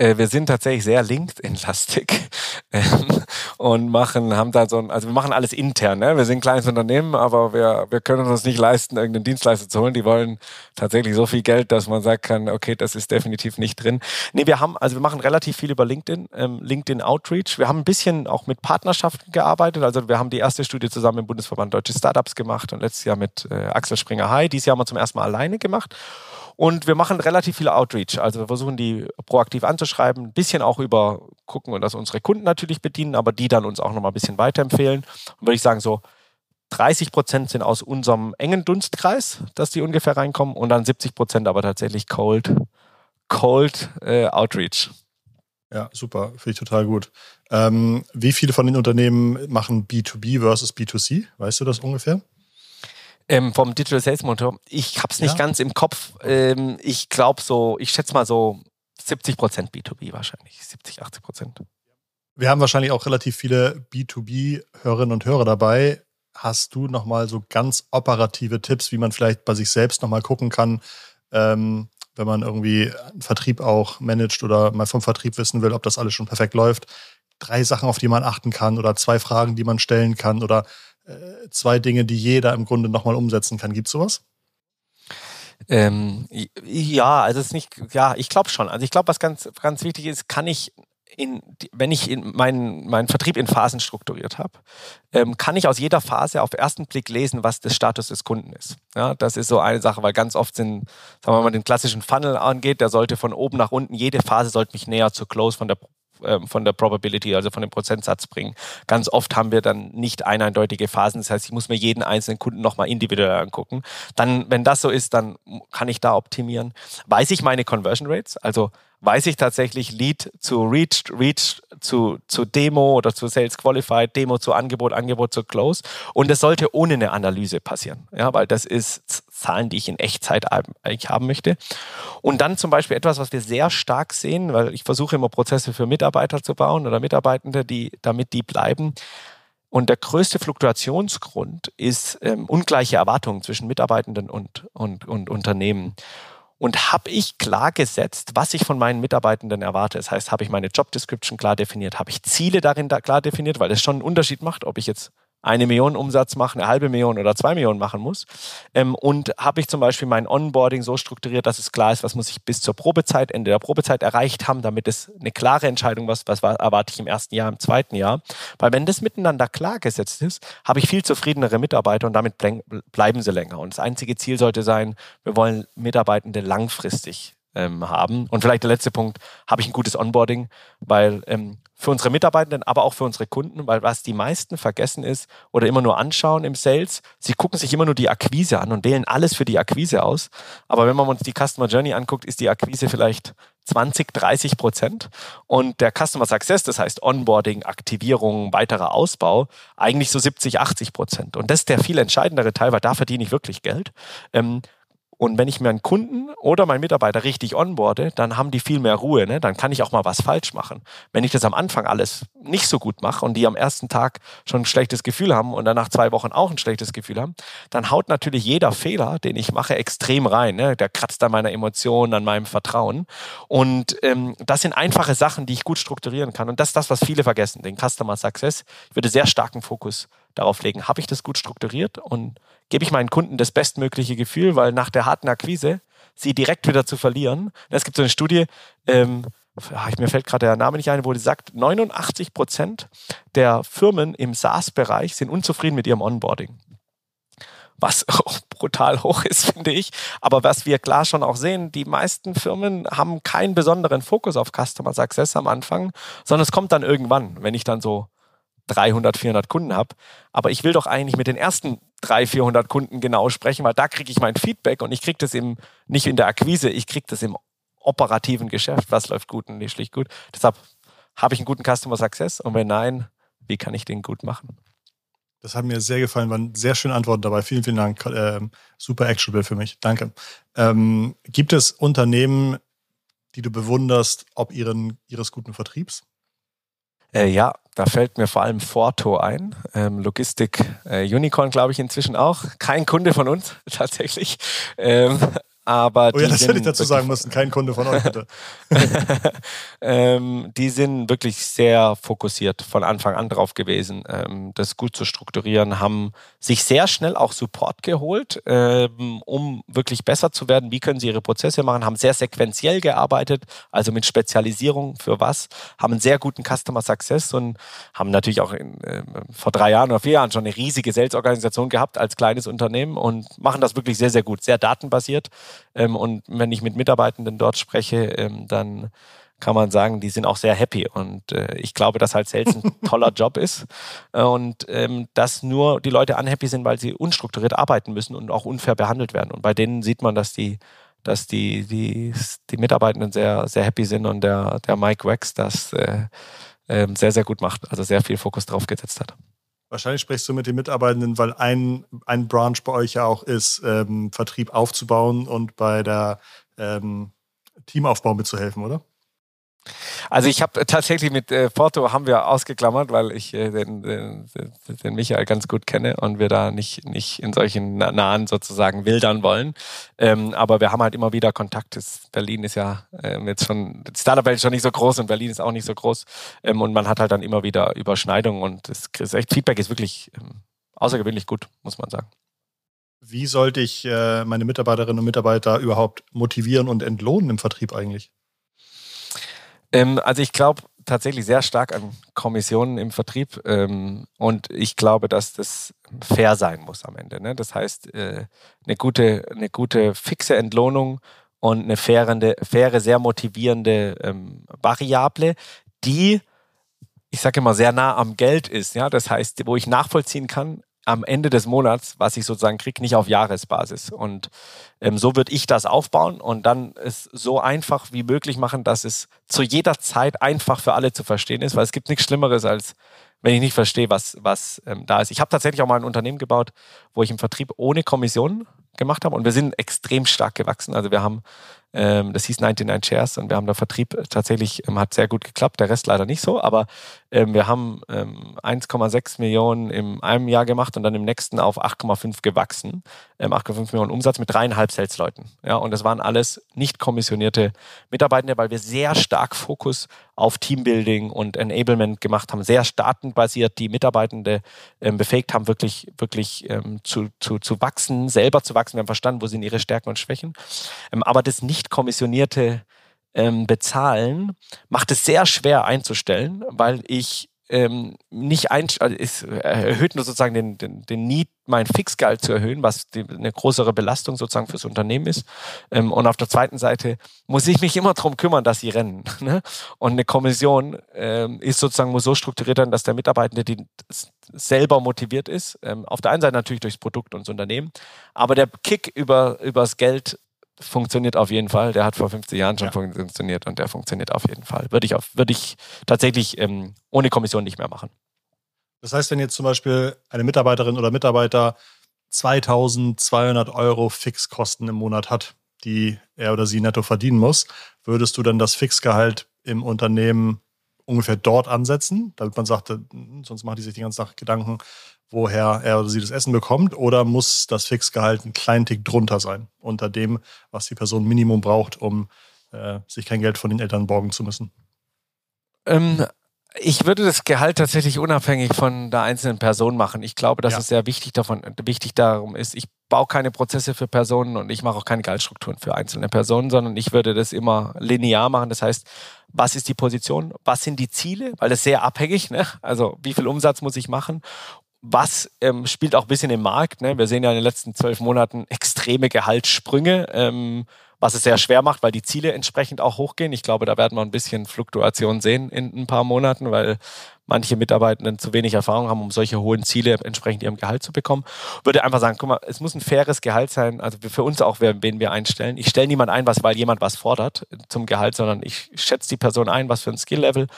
Äh, wir sind tatsächlich sehr LinkedIn-lastig ähm, und machen, haben da so ein, also wir machen alles intern. Ne? Wir sind ein kleines Unternehmen, aber wir, wir können uns nicht leisten, irgendeinen Dienstleister zu holen. Die wollen tatsächlich so viel Geld, dass man sagen kann, okay, das ist definitiv nicht drin. Nee, wir haben, also wir machen relativ viel über LinkedIn, ähm, LinkedIn Outreach. Wir haben ein bisschen auch mit Partnerschaften gearbeitet. Also wir haben die erste Studie zusammen im Bundesverband Deutsche Startups gemacht und letztes Jahr mit äh, Axel Springer High. Dieses Jahr haben wir zum ersten Mal alleine gemacht. Und wir machen relativ viel Outreach. Also wir versuchen die proaktiv anzuschreiben, ein bisschen auch über gucken und dass unsere Kunden natürlich bedienen, aber die dann uns auch nochmal ein bisschen weiterempfehlen. Und würde ich sagen, so 30 Prozent sind aus unserem engen Dunstkreis, dass die ungefähr reinkommen und dann 70 Prozent aber tatsächlich Cold, Cold äh, Outreach. Ja, super, finde ich total gut. Ähm, wie viele von den Unternehmen machen B2B versus B2C? Weißt du das ungefähr? Ähm, vom Digital Sales Motor. Ich habe es nicht ja. ganz im Kopf. Ähm, ich glaube so, ich schätze mal so 70 Prozent B2B wahrscheinlich, 70, 80 Prozent. Wir haben wahrscheinlich auch relativ viele B2B-Hörerinnen und Hörer dabei. Hast du nochmal so ganz operative Tipps, wie man vielleicht bei sich selbst nochmal gucken kann, ähm, wenn man irgendwie einen Vertrieb auch managt oder mal vom Vertrieb wissen will, ob das alles schon perfekt läuft? Drei Sachen, auf die man achten kann oder zwei Fragen, die man stellen kann oder zwei Dinge, die jeder im Grunde nochmal umsetzen kann. Gibt es sowas? Ähm, ja, also es ist nicht, ja, ich glaube schon. Also ich glaube, was ganz, ganz wichtig ist, kann ich in, wenn ich in meinen, meinen Vertrieb in Phasen strukturiert habe, ähm, kann ich aus jeder Phase auf ersten Blick lesen, was der Status des Kunden ist. Ja, das ist so eine Sache, weil ganz oft sind, sagen wir mal, den klassischen Funnel angeht, der sollte von oben nach unten, jede Phase sollte mich näher zur Close von der ähm, von der Probability, also von dem Prozentsatz bringen. Ganz oft haben wir dann nicht eindeutige Phasen. Das heißt, ich muss mir jeden einzelnen Kunden nochmal individuell angucken. Dann, wenn das so ist, dann kann ich da optimieren. Weiß ich meine Conversion Rates? Also weiß ich tatsächlich Lead zu Reach, Reach zu, zu Demo oder zu Sales Qualified, Demo zu Angebot, Angebot zu Close. Und das sollte ohne eine Analyse passieren, ja, weil das ist Zahlen, die ich in Echtzeit eigentlich haben möchte. Und dann zum Beispiel etwas, was wir sehr stark sehen, weil ich versuche immer Prozesse für Mitarbeiter zu bauen oder Mitarbeitende, die, damit die bleiben. Und der größte Fluktuationsgrund ist ähm, ungleiche Erwartungen zwischen Mitarbeitenden und, und, und Unternehmen und habe ich klar gesetzt, was ich von meinen Mitarbeitenden erwarte. Das heißt, habe ich meine Job Description klar definiert, habe ich Ziele darin da klar definiert, weil das schon einen Unterschied macht, ob ich jetzt eine Million Umsatz machen, eine halbe Million oder zwei Millionen machen muss. Ähm, und habe ich zum Beispiel mein Onboarding so strukturiert, dass es klar ist, was muss ich bis zur Probezeit, Ende der Probezeit erreicht haben, damit es eine klare Entscheidung, was, was erwarte ich im ersten Jahr, im zweiten Jahr. Weil wenn das miteinander klar gesetzt ist, habe ich viel zufriedenere Mitarbeiter und damit bleiben sie länger. Und das einzige Ziel sollte sein, wir wollen Mitarbeitende langfristig ähm, haben. Und vielleicht der letzte Punkt, habe ich ein gutes Onboarding, weil ähm, für unsere Mitarbeitenden, aber auch für unsere Kunden, weil was die meisten vergessen ist oder immer nur anschauen im Sales, sie gucken sich immer nur die Akquise an und wählen alles für die Akquise aus. Aber wenn man uns die Customer Journey anguckt, ist die Akquise vielleicht 20, 30 Prozent und der Customer Success, das heißt Onboarding, Aktivierung, weiterer Ausbau, eigentlich so 70, 80 Prozent. Und das ist der viel entscheidendere Teil, weil da verdiene ich wirklich Geld. Ähm, und wenn ich mir einen Kunden oder meinen Mitarbeiter richtig onboarde, dann haben die viel mehr Ruhe. Ne? Dann kann ich auch mal was falsch machen. Wenn ich das am Anfang alles nicht so gut mache und die am ersten Tag schon ein schlechtes Gefühl haben und dann nach zwei Wochen auch ein schlechtes Gefühl haben, dann haut natürlich jeder Fehler, den ich mache, extrem rein. Ne? Der kratzt an meiner Emotion, an meinem Vertrauen. Und ähm, das sind einfache Sachen, die ich gut strukturieren kann. Und das ist das, was viele vergessen, den Customer Success. Ich würde sehr starken Fokus darauf legen, habe ich das gut strukturiert und gebe ich meinen Kunden das bestmögliche Gefühl, weil nach der harten Akquise sie direkt wieder zu verlieren. Es gibt so eine Studie, ähm, mir fällt gerade der Name nicht ein, wo die sagt, 89 Prozent der Firmen im SaaS-Bereich sind unzufrieden mit ihrem Onboarding. Was brutal hoch ist, finde ich. Aber was wir klar schon auch sehen, die meisten Firmen haben keinen besonderen Fokus auf Customer Success am Anfang, sondern es kommt dann irgendwann, wenn ich dann so 300, 400 Kunden habe. Aber ich will doch eigentlich mit den ersten 300, 400 Kunden genau sprechen, weil da kriege ich mein Feedback und ich kriege das eben nicht in der Akquise, ich kriege das im operativen Geschäft. Was läuft gut und nicht schlicht gut. Deshalb habe ich einen guten Customer Success und wenn nein, wie kann ich den gut machen? Das hat mir sehr gefallen, waren sehr schöne Antworten dabei. Vielen, vielen Dank. Ähm, super actionable für mich. Danke. Ähm, gibt es Unternehmen, die du bewunderst, ob ihren, ihres guten Vertriebs? Äh, ja, da fällt mir vor allem Forto ein. Ähm, Logistik äh, Unicorn, glaube ich, inzwischen auch. Kein Kunde von uns tatsächlich. Ähm, aber oh ja, das hätte ich dazu sagen müssen. Kein Kunde von euch, bitte. ähm, die sind wirklich sehr fokussiert von Anfang an drauf gewesen, ähm, das gut zu strukturieren, haben sich sehr schnell auch Support geholt, ähm, um wirklich besser zu werden. Wie können sie ihre Prozesse machen? Haben sehr sequenziell gearbeitet, also mit Spezialisierung für was, haben einen sehr guten Customer Success und haben natürlich auch in, äh, vor drei Jahren oder vier Jahren schon eine riesige Sales-Organisation gehabt als kleines Unternehmen und machen das wirklich sehr, sehr gut, sehr datenbasiert. Ähm, und wenn ich mit Mitarbeitenden dort spreche, ähm, dann kann man sagen, die sind auch sehr happy. Und äh, ich glaube, dass halt Sales ein toller Job ist und ähm, dass nur die Leute unhappy sind, weil sie unstrukturiert arbeiten müssen und auch unfair behandelt werden. Und bei denen sieht man, dass die, dass die, die, die Mitarbeitenden sehr, sehr happy sind und der, der Mike Wax das äh, äh, sehr, sehr gut macht, also sehr viel Fokus drauf gesetzt hat. Wahrscheinlich sprichst du mit den Mitarbeitenden, weil ein, ein Branch bei euch ja auch ist, ähm, Vertrieb aufzubauen und bei der ähm, Teamaufbau mitzuhelfen, oder? Also ich habe tatsächlich mit äh, Porto haben wir ausgeklammert, weil ich äh, den, den, den Michael ganz gut kenne und wir da nicht, nicht in solchen nahen sozusagen wildern wollen. Ähm, aber wir haben halt immer wieder Kontakt. Das Berlin ist ja ähm, jetzt schon, Startup-Welt ist schon nicht so groß und Berlin ist auch nicht so groß. Ähm, und man hat halt dann immer wieder Überschneidungen und das ist echt, Feedback ist wirklich ähm, außergewöhnlich gut, muss man sagen. Wie sollte ich äh, meine Mitarbeiterinnen und Mitarbeiter überhaupt motivieren und entlohnen im Vertrieb eigentlich? Ähm, also ich glaube tatsächlich sehr stark an Kommissionen im Vertrieb ähm, und ich glaube, dass das fair sein muss am Ende. Ne? Das heißt, äh, eine, gute, eine gute fixe Entlohnung und eine faire, faire sehr motivierende ähm, Variable, die ich sage immer, sehr nah am Geld ist. Ja, das heißt, wo ich nachvollziehen kann, am Ende des Monats, was ich sozusagen kriege, nicht auf Jahresbasis. Und ähm, so würde ich das aufbauen und dann es so einfach wie möglich machen, dass es zu jeder Zeit einfach für alle zu verstehen ist, weil es gibt nichts Schlimmeres als wenn ich nicht verstehe, was, was ähm, da ist. Ich habe tatsächlich auch mal ein Unternehmen gebaut, wo ich im Vertrieb ohne Kommission gemacht habe und wir sind extrem stark gewachsen. Also wir haben das hieß 99 Shares und wir haben der Vertrieb tatsächlich, ähm, hat sehr gut geklappt, der Rest leider nicht so, aber ähm, wir haben ähm, 1,6 Millionen in einem Jahr gemacht und dann im nächsten auf 8,5 gewachsen. 8,5 ähm, Millionen Umsatz mit dreieinhalb Sales-Leuten. Ja, und das waren alles nicht kommissionierte Mitarbeitende, weil wir sehr stark Fokus auf Teambuilding und Enablement gemacht haben, sehr datenbasiert die Mitarbeitende ähm, befähigt haben, wirklich, wirklich ähm, zu, zu, zu wachsen, selber zu wachsen. Wir haben verstanden, wo sind ihre Stärken und Schwächen. Ähm, aber das nicht kommissionierte ähm, Bezahlen macht es sehr schwer einzustellen, weil ich ähm, nicht ein, also es erhöht nur sozusagen den, den, den Need, mein Fixgehalt zu erhöhen, was die, eine größere Belastung sozusagen fürs Unternehmen ist. Ähm, und auf der zweiten Seite muss ich mich immer darum kümmern, dass sie rennen. Ne? Und eine Kommission ähm, ist sozusagen muss so strukturiert dass der Mitarbeitende die selber motiviert ist. Ähm, auf der einen Seite natürlich durchs Produkt und das Unternehmen, aber der Kick über übers Geld funktioniert auf jeden Fall. Der hat vor 50 Jahren schon ja. funktioniert und der funktioniert auf jeden Fall. Würde ich, auf, würde ich tatsächlich ähm, ohne Kommission nicht mehr machen. Das heißt, wenn jetzt zum Beispiel eine Mitarbeiterin oder Mitarbeiter 2200 Euro Fixkosten im Monat hat, die er oder sie netto verdienen muss, würdest du dann das Fixgehalt im Unternehmen ungefähr dort ansetzen, damit man sagt, sonst macht die sich die ganze Tag Gedanken, woher er oder sie das Essen bekommt, oder muss das Fixgehalt ein kleinen Tick drunter sein, unter dem, was die Person Minimum braucht, um äh, sich kein Geld von den Eltern borgen zu müssen? Ähm, ich würde das Gehalt tatsächlich unabhängig von der einzelnen Person machen. Ich glaube, dass ja. es sehr wichtig davon, wichtig darum ist. Ich baue keine Prozesse für Personen und ich mache auch keine Gehaltsstrukturen für einzelne Personen, sondern ich würde das immer linear machen. Das heißt, was ist die Position? Was sind die Ziele? Weil das sehr abhängig, ne? Also, wie viel Umsatz muss ich machen? Was ähm, spielt auch ein bisschen im Markt. Ne? Wir sehen ja in den letzten zwölf Monaten extreme Gehaltssprünge, ähm, was es sehr schwer macht, weil die Ziele entsprechend auch hochgehen. Ich glaube, da werden wir ein bisschen Fluktuation sehen in ein paar Monaten, weil manche Mitarbeitenden zu wenig Erfahrung haben, um solche hohen Ziele entsprechend ihrem Gehalt zu bekommen. Würde einfach sagen, guck mal, es muss ein faires Gehalt sein, also für uns auch, wen wir einstellen. Ich stelle niemand ein, was, weil jemand was fordert zum Gehalt, sondern ich schätze die Person ein, was für ein Skill-Level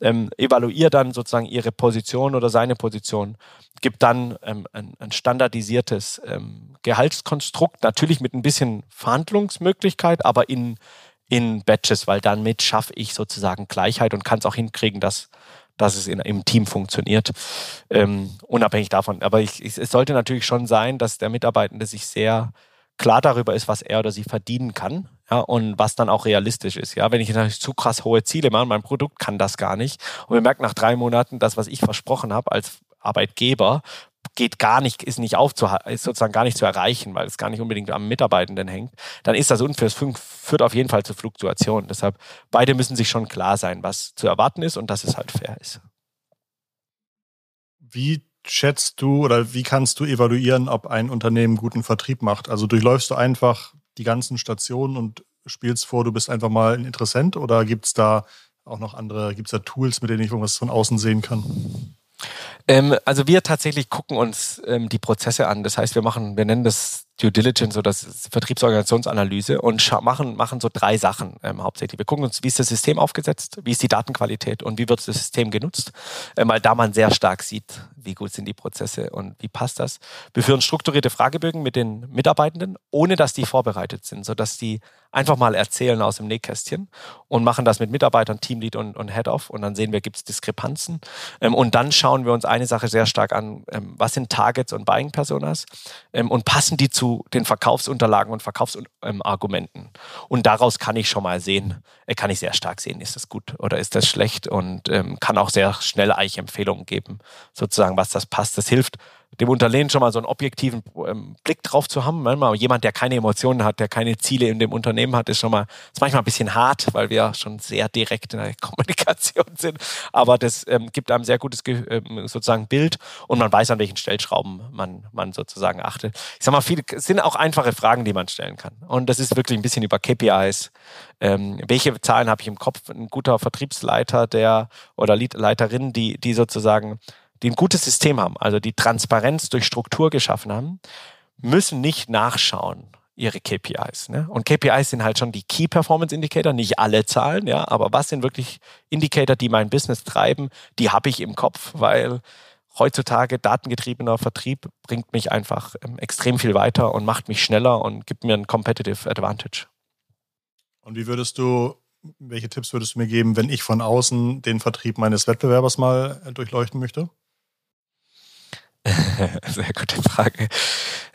ähm, evaluiere dann sozusagen ihre Position oder seine Position, gibt dann ähm, ein, ein, standardisiertes ähm, Gehaltskonstrukt, natürlich mit ein bisschen Verhandlungsmöglichkeit, aber in, in Batches, weil damit schaffe ich sozusagen Gleichheit und kann es auch hinkriegen, dass, dass es in, im Team funktioniert, ähm, unabhängig davon. Aber ich, ich, es sollte natürlich schon sein, dass der Mitarbeitende sich sehr klar darüber ist, was er oder sie verdienen kann ja, und was dann auch realistisch ist. Ja, wenn ich natürlich zu krass hohe Ziele mache, mein Produkt kann das gar nicht und wir merken nach drei Monaten, das, was ich versprochen habe als Arbeitgeber, geht gar nicht, ist nicht aufzuhalten, ist sozusagen gar nicht zu erreichen, weil es gar nicht unbedingt am Mitarbeitenden hängt, dann ist das unfair. Es führt auf jeden Fall zu Fluktuationen. Deshalb, beide müssen sich schon klar sein, was zu erwarten ist und dass es halt fair ist. Wie schätzt du oder wie kannst du evaluieren, ob ein Unternehmen guten Vertrieb macht? Also durchläufst du einfach die ganzen Stationen und spielst vor, du bist einfach mal ein Interessent oder gibt es da auch noch andere, gibt es da Tools, mit denen ich irgendwas von außen sehen kann? Ähm, also wir tatsächlich gucken uns ähm, die Prozesse an. Das heißt, wir machen, wir nennen das Due Diligence oder Vertriebsorganisationsanalyse und machen, machen so drei Sachen ähm, hauptsächlich. Wir gucken uns, wie ist das System aufgesetzt, wie ist die Datenqualität und wie wird das System genutzt, ähm, weil da man sehr stark sieht, wie gut sind die Prozesse und wie passt das. Wir führen strukturierte Fragebögen mit den Mitarbeitenden, ohne dass die vorbereitet sind, sodass die einfach mal erzählen aus dem Nähkästchen und machen das mit Mitarbeitern, Teamlead und, und Head-Off und dann sehen wir, gibt es Diskrepanzen. Ähm, und dann schauen wir uns eine Sache sehr stark an, ähm, was sind Targets und Buying-Personas ähm, und passen die zu den Verkaufsunterlagen und Verkaufsargumenten. Und daraus kann ich schon mal sehen, äh, kann ich sehr stark sehen, ist das gut oder ist das schlecht und ähm, kann auch sehr schnell eigentlich Empfehlungen geben, sozusagen, was das passt. Das hilft dem Unternehmen schon mal so einen objektiven ähm, Blick drauf zu haben. Manchmal jemand, der keine Emotionen hat, der keine Ziele in dem Unternehmen hat, ist schon mal, ist manchmal ein bisschen hart, weil wir schon sehr direkt in der Kommunikation sind. Aber das ähm, gibt einem sehr gutes ähm, sozusagen Bild und man weiß, an welchen Stellschrauben man, man sozusagen achtet. Ich sag mal, viele sind auch einfache Fragen, die man stellen kann. Und das ist wirklich ein bisschen über KPIs. Ähm, welche Zahlen habe ich im Kopf? Ein guter Vertriebsleiter, der oder Leiterin, die, die sozusagen die ein gutes System haben, also die Transparenz durch Struktur geschaffen haben, müssen nicht nachschauen ihre KPIs. Ne? Und KPIs sind halt schon die Key Performance Indicator, nicht alle Zahlen, ja, aber was sind wirklich Indicator, die mein Business treiben, die habe ich im Kopf, weil heutzutage datengetriebener Vertrieb bringt mich einfach ähm, extrem viel weiter und macht mich schneller und gibt mir ein Competitive Advantage. Und wie würdest du, welche Tipps würdest du mir geben, wenn ich von außen den Vertrieb meines Wettbewerbers mal äh, durchleuchten möchte? Sehr gute Frage.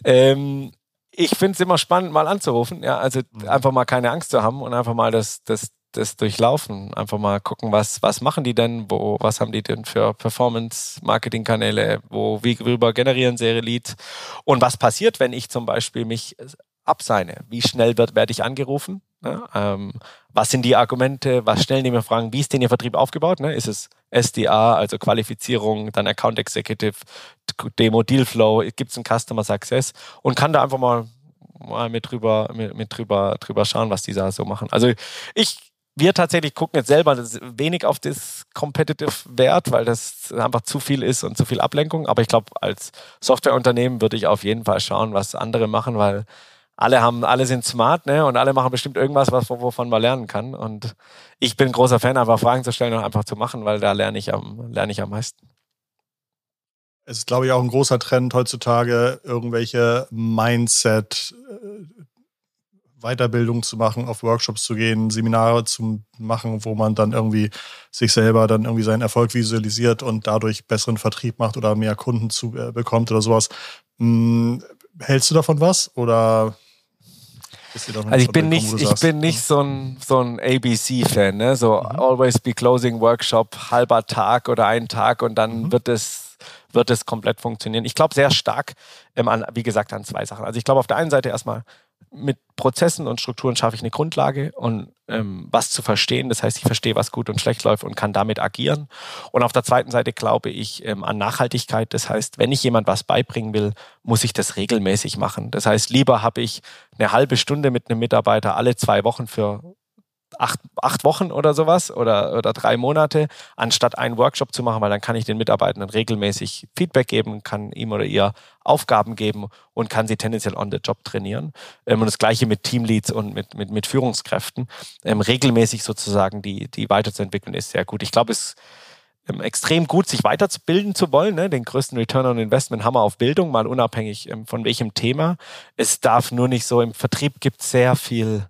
Ähm, ich finde es immer spannend, mal anzurufen. Ja, also mhm. einfach mal keine Angst zu haben und einfach mal das, das, das durchlaufen. Einfach mal gucken, was, was machen die denn, wo, was haben die denn für Performance-Marketing-Kanäle, wo, wie rüber generieren sie ihre Leads und was passiert, wenn ich zum Beispiel mich abseine? Wie schnell wird, werde ich angerufen? Ne? Ähm, was sind die Argumente? Was stellen die mir Fragen? Wie ist denn Ihr Vertrieb aufgebaut? Ne? Ist es SDA, also Qualifizierung, dann Account Executive, Demo, Dealflow? Gibt es einen Customer Success? Und kann da einfach mal, mal mit, drüber, mit, mit drüber, drüber schauen, was die da so machen. Also ich, wir tatsächlich gucken jetzt selber wenig auf das Competitive Wert, weil das einfach zu viel ist und zu viel Ablenkung. Aber ich glaube, als Softwareunternehmen würde ich auf jeden Fall schauen, was andere machen, weil alle haben, alle sind smart, ne? Und alle machen bestimmt irgendwas, was, wovon man lernen kann. Und ich bin großer Fan, einfach Fragen zu stellen und einfach zu machen, weil da lerne ich am, lerne ich am meisten. Es ist, glaube ich, auch ein großer Trend heutzutage, irgendwelche Mindset, äh, Weiterbildung zu machen, auf Workshops zu gehen, Seminare zu machen, wo man dann irgendwie sich selber dann irgendwie seinen Erfolg visualisiert und dadurch besseren Vertrieb macht oder mehr Kunden zu äh, bekommt oder sowas. Hm, hältst du davon was oder also ich bin nicht, ich bin nicht so ein, so ein ABC-Fan, ne? So mhm. Always Be Closing Workshop, halber Tag oder ein Tag und dann mhm. wird es wird es komplett funktionieren. Ich glaube sehr stark ähm, an, wie gesagt, an zwei Sachen. Also ich glaube auf der einen Seite erstmal mit Prozessen und Strukturen schaffe ich eine Grundlage und ähm, was zu verstehen. Das heißt, ich verstehe, was gut und schlecht läuft und kann damit agieren. Und auf der zweiten Seite glaube ich ähm, an Nachhaltigkeit. Das heißt, wenn ich jemand was beibringen will, muss ich das regelmäßig machen. Das heißt, lieber habe ich eine halbe Stunde mit einem Mitarbeiter alle zwei Wochen für acht, acht Wochen oder sowas oder, oder drei Monate, anstatt einen Workshop zu machen, weil dann kann ich den Mitarbeitenden regelmäßig Feedback geben, kann ihm oder ihr Aufgaben geben und kann sie tendenziell on the job trainieren. Ähm, und das gleiche mit Teamleads und mit, mit, mit Führungskräften. Ähm, regelmäßig sozusagen die, die weiterzuentwickeln ist sehr gut. Ich glaube, es ist ähm, extrem gut, sich weiterzubilden zu wollen. Ne? Den größten Return on Investment haben wir auf Bildung, mal unabhängig ähm, von welchem Thema. Es darf nur nicht so, im Vertrieb gibt es sehr viel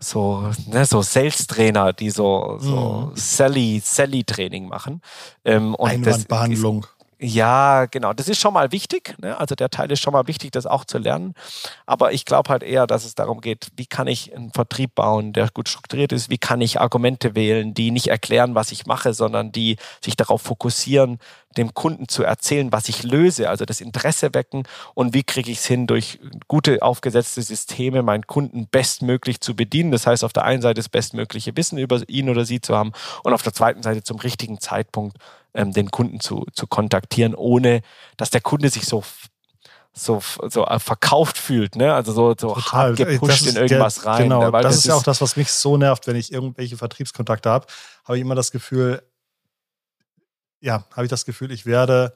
so, ne, so Sales-Trainer, die so, so mhm. Sally, Sally-Training machen. Ähm, und Einwandbehandlung. Das, ja, genau. Das ist schon mal wichtig. Ne? Also der Teil ist schon mal wichtig, das auch zu lernen. Aber ich glaube halt eher, dass es darum geht, wie kann ich einen Vertrieb bauen, der gut strukturiert ist? Wie kann ich Argumente wählen, die nicht erklären, was ich mache, sondern die sich darauf fokussieren, dem Kunden zu erzählen, was ich löse, also das Interesse wecken und wie kriege ich es hin, durch gute aufgesetzte Systeme meinen Kunden bestmöglich zu bedienen. Das heißt, auf der einen Seite das bestmögliche Wissen über ihn oder sie zu haben und auf der zweiten Seite zum richtigen Zeitpunkt ähm, den Kunden zu, zu kontaktieren, ohne dass der Kunde sich so so, so äh, verkauft fühlt, ne? Also so, so hart gepusht in irgendwas der, rein. Genau, ne? das, das, ist ja auch das, was mich so nervt, wenn ich irgendwelche Vertriebskontakte habe, habe ich immer das Gefühl, ja, habe ich das Gefühl, ich werde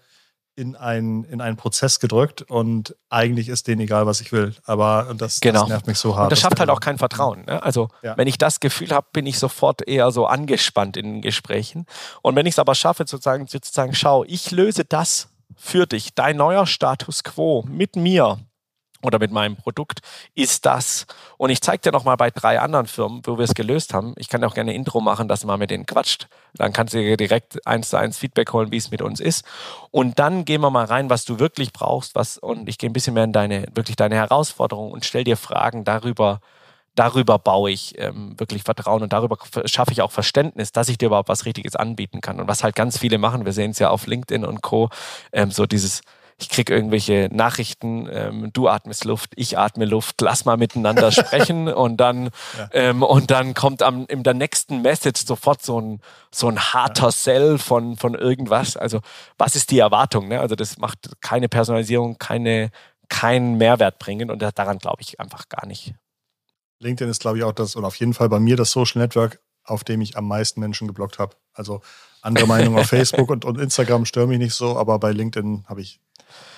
in, ein, in einen Prozess gedrückt und eigentlich ist denen egal, was ich will. Aber das, genau. das nervt mich so hart. Und das schafft halt auch kein Vertrauen. Ne? Also ja. wenn ich das Gefühl habe, bin ich sofort eher so angespannt in den Gesprächen. Und wenn ich es aber schaffe, sozusagen, sozusagen, schau, ich löse das für dich, dein neuer Status quo mit mir oder mit meinem Produkt ist das. Und ich zeige dir noch mal bei drei anderen Firmen, wo wir es gelöst haben. Ich kann auch gerne Intro machen, dass mal mit denen quatscht. Dann kannst du dir direkt eins zu eins Feedback holen, wie es mit uns ist. Und dann gehen wir mal rein, was du wirklich brauchst, was, und ich gehe ein bisschen mehr in deine, wirklich deine Herausforderungen und stell dir Fragen darüber, darüber baue ich ähm, wirklich Vertrauen und darüber schaffe ich auch Verständnis, dass ich dir überhaupt was Richtiges anbieten kann. Und was halt ganz viele machen, wir sehen es ja auf LinkedIn und Co., ähm, so dieses ich kriege irgendwelche Nachrichten, ähm, du atmest Luft, ich atme Luft, lass mal miteinander sprechen und dann ja. ähm, und dann kommt am in der nächsten Message sofort so ein so ein harter ja. Sell von von irgendwas. Also was ist die Erwartung? Ne? Also das macht keine Personalisierung, keine keinen Mehrwert bringen und daran glaube ich einfach gar nicht. LinkedIn ist glaube ich auch das und auf jeden Fall bei mir das Social Network, auf dem ich am meisten Menschen geblockt habe. Also andere Meinungen auf Facebook und, und Instagram stören mich nicht so, aber bei LinkedIn habe ich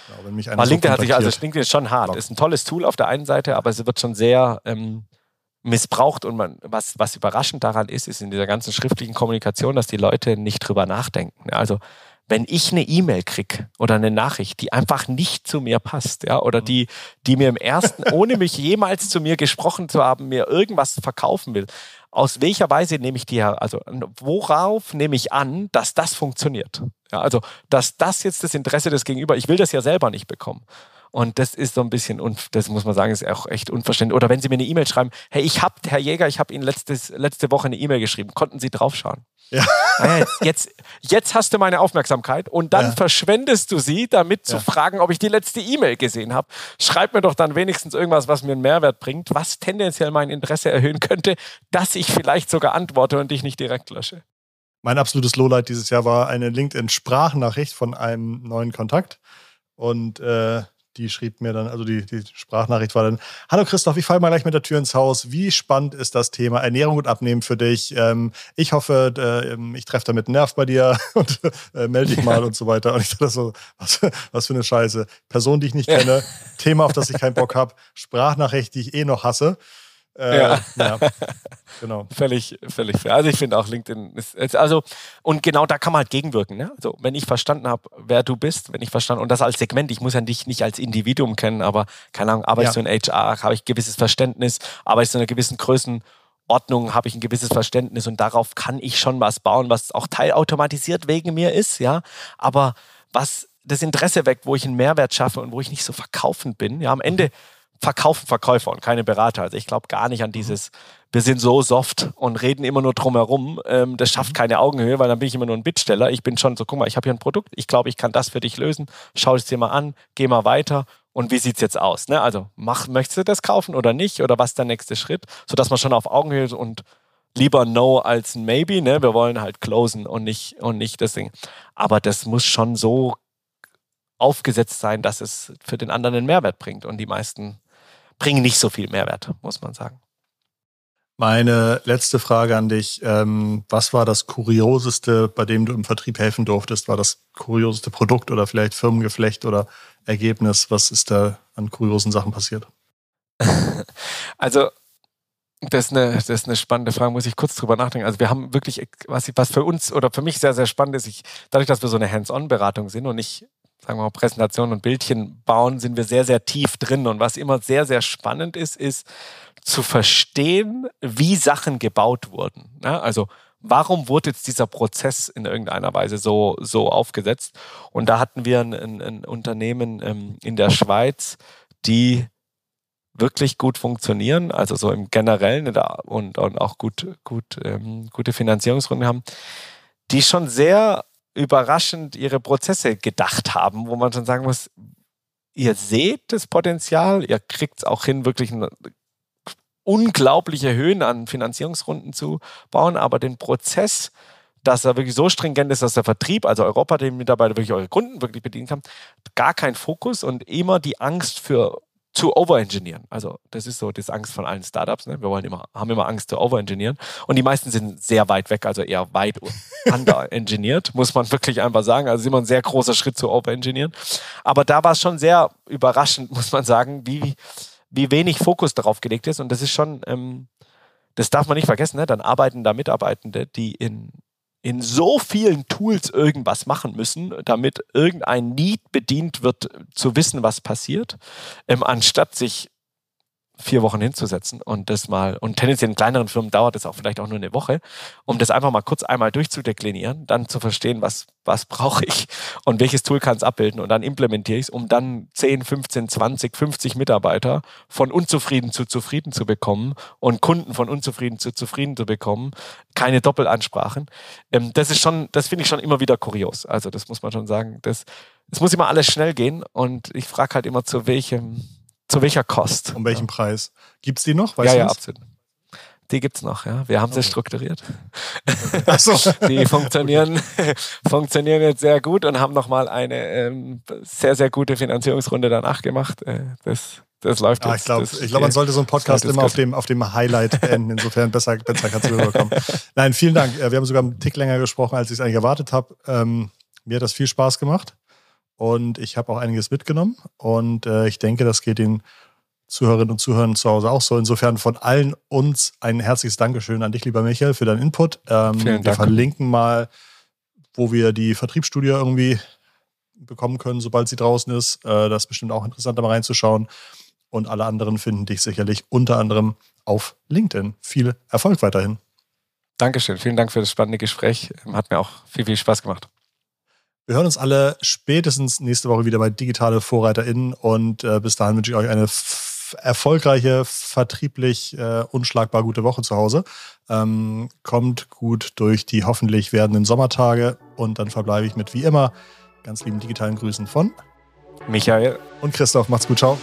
ja, mich aber LinkedIn so hat sich, also LinkedIn ist schon hart. Ist ein tolles Tool auf der einen Seite, aber es wird schon sehr ähm, missbraucht und man, was, was überraschend daran ist, ist in dieser ganzen schriftlichen Kommunikation, dass die Leute nicht drüber nachdenken. Also wenn ich eine E-Mail krieg oder eine Nachricht, die einfach nicht zu mir passt, ja, oder die, die mir im ersten, ohne mich jemals zu mir gesprochen zu haben, mir irgendwas verkaufen will, aus welcher Weise nehme ich die, also worauf nehme ich an, dass das funktioniert? Ja, also, dass das jetzt das Interesse des Gegenüber, ich will das ja selber nicht bekommen. Und das ist so ein bisschen, das muss man sagen, ist auch echt unverständlich. Oder wenn Sie mir eine E-Mail schreiben, hey, ich habe, Herr Jäger, ich habe Ihnen letztes, letzte Woche eine E-Mail geschrieben, konnten Sie draufschauen? Ja. Ah jetzt, jetzt hast du meine Aufmerksamkeit und dann ja. verschwendest du sie, damit zu ja. fragen, ob ich die letzte E-Mail gesehen habe. Schreib mir doch dann wenigstens irgendwas, was mir einen Mehrwert bringt, was tendenziell mein Interesse erhöhen könnte, dass ich vielleicht sogar antworte und dich nicht direkt lösche. Mein absolutes Lowlight dieses Jahr war eine LinkedIn-Sprachnachricht von einem neuen Kontakt. Und äh, die schrieb mir dann, also die, die Sprachnachricht war dann: Hallo Christoph, ich falle mal gleich mit der Tür ins Haus. Wie spannend ist das Thema Ernährung und Abnehmen für dich? Ähm, ich hoffe, äh, ich treffe damit einen Nerv bei dir und äh, melde dich mal und so weiter. Und ich dachte so, was, was für eine Scheiße. Person, die ich nicht kenne, Thema, auf das ich keinen Bock habe, Sprachnachricht, die ich eh noch hasse. Äh, ja. ja. genau. Völlig, völlig fair. Also ich finde auch LinkedIn ist, ist, also und genau da kann man halt gegenwirken. Ne? Also wenn ich verstanden habe, wer du bist, wenn ich verstanden und das als Segment, ich muss ja dich nicht als Individuum kennen, aber keine Ahnung, arbeitest ja. du in HR, habe ich gewisses Verständnis, arbeitest du in einer gewissen Größenordnung, habe ich ein gewisses Verständnis und darauf kann ich schon was bauen, was auch teilautomatisiert wegen mir ist, ja. Aber was das Interesse weckt, wo ich einen Mehrwert schaffe und wo ich nicht so verkaufend bin, ja, am Ende verkaufen Verkäufer und keine Berater. Also ich glaube gar nicht an dieses, wir sind so soft und reden immer nur drumherum. Ähm, das schafft mhm. keine Augenhöhe, weil dann bin ich immer nur ein Bittsteller. Ich bin schon so, guck mal, ich habe hier ein Produkt, ich glaube, ich kann das für dich lösen. Schau es dir mal an, geh mal weiter. Und wie sieht es jetzt aus? Ne? Also, mach, möchtest du das kaufen oder nicht? Oder was ist der nächste Schritt? Sodass man schon auf Augenhöhe und lieber No als ein Maybe. Ne? Wir wollen halt closen und nicht, und nicht das Ding. Aber das muss schon so aufgesetzt sein, dass es für den anderen einen Mehrwert bringt. Und die meisten bringen nicht so viel Mehrwert, muss man sagen. Meine letzte Frage an dich. Ähm, was war das Kurioseste, bei dem du im Vertrieb helfen durftest? War das kurioseste Produkt oder vielleicht Firmengeflecht oder Ergebnis? Was ist da an kuriosen Sachen passiert? Also, das ist, eine, das ist eine spannende Frage, muss ich kurz drüber nachdenken. Also wir haben wirklich, was, was für uns oder für mich sehr, sehr spannend ist, ich, dadurch, dass wir so eine Hands-on-Beratung sind und nicht sagen wir mal, Präsentationen und Bildchen bauen, sind wir sehr, sehr tief drin. Und was immer sehr, sehr spannend ist, ist zu verstehen, wie Sachen gebaut wurden. Ja, also warum wurde jetzt dieser Prozess in irgendeiner Weise so, so aufgesetzt? Und da hatten wir ein, ein, ein Unternehmen ähm, in der Schweiz, die wirklich gut funktionieren, also so im Generellen und, und auch gut, gut, ähm, gute Finanzierungsrunden haben, die schon sehr überraschend ihre Prozesse gedacht haben, wo man schon sagen muss, ihr seht das Potenzial, ihr kriegt es auch hin, wirklich unglaubliche Höhen an Finanzierungsrunden zu bauen, aber den Prozess, dass er wirklich so stringent ist, dass der Vertrieb, also Europa, den Mitarbeiter wirklich eure Kunden wirklich bedienen kann, gar kein Fokus und immer die Angst für zu overengineeren. Also das ist so das Angst von allen Startups. Ne? Wir wollen immer, haben immer Angst zu overengineeren. Und die meisten sind sehr weit weg, also eher weit underengineert, muss man wirklich einfach sagen. Also ist immer ein sehr großer Schritt zu overengineeren. Aber da war es schon sehr überraschend, muss man sagen, wie, wie wenig Fokus darauf gelegt ist. Und das ist schon, ähm, das darf man nicht vergessen, ne? dann arbeiten da Mitarbeitende, die in in so vielen Tools irgendwas machen müssen, damit irgendein Need bedient wird, zu wissen, was passiert, ähm, anstatt sich vier Wochen hinzusetzen und das mal, und tendenziell in kleineren Firmen dauert es auch vielleicht auch nur eine Woche, um das einfach mal kurz einmal durchzudeklinieren, dann zu verstehen, was, was brauche ich und welches Tool kann es abbilden und dann implementiere ich es, um dann 10, 15, 20, 50 Mitarbeiter von unzufrieden zu zufrieden zu bekommen und Kunden von unzufrieden zu zufrieden zu bekommen. Keine Doppelansprachen. Ähm, das ist schon, das finde ich schon immer wieder kurios. Also das muss man schon sagen. Das, es muss immer alles schnell gehen und ich frage halt immer, zu welchem, zu welcher Kost? Um welchen ja. Preis? Gibt es die noch? Weißt ja, ja, absolut. Die gibt es noch, ja. Wir haben okay. sie strukturiert. Ach so. Die funktionieren, funktionieren jetzt sehr gut und haben nochmal eine ähm, sehr, sehr gute Finanzierungsrunde danach gemacht. Äh, das, das läuft ah, jetzt. Ich glaube, glaub, man sollte so einen Podcast immer auf dem, auf dem Highlight enden. Insofern besser, besser kannst du rüberkommen. Nein, vielen Dank. Wir haben sogar einen Tick länger gesprochen, als ich es eigentlich erwartet habe. Ähm, mir hat das viel Spaß gemacht. Und ich habe auch einiges mitgenommen. Und äh, ich denke, das geht den Zuhörerinnen und Zuhörern zu Hause auch so. Insofern von allen uns ein herzliches Dankeschön an dich, lieber Michael, für deinen Input. Ähm, Vielen Dank. Wir verlinken mal, wo wir die Vertriebsstudie irgendwie bekommen können, sobald sie draußen ist. Äh, das ist bestimmt auch interessant, da mal reinzuschauen. Und alle anderen finden dich sicherlich unter anderem auf LinkedIn. Viel Erfolg weiterhin. Dankeschön. Vielen Dank für das spannende Gespräch. Hat mir auch viel, viel Spaß gemacht. Wir hören uns alle spätestens nächste Woche wieder bei Digitale VorreiterInnen und äh, bis dahin wünsche ich euch eine erfolgreiche, vertrieblich äh, unschlagbar gute Woche zu Hause. Ähm, kommt gut durch die hoffentlich werdenden Sommertage und dann verbleibe ich mit wie immer ganz lieben digitalen Grüßen von Michael und Christoph. Macht's gut, ciao.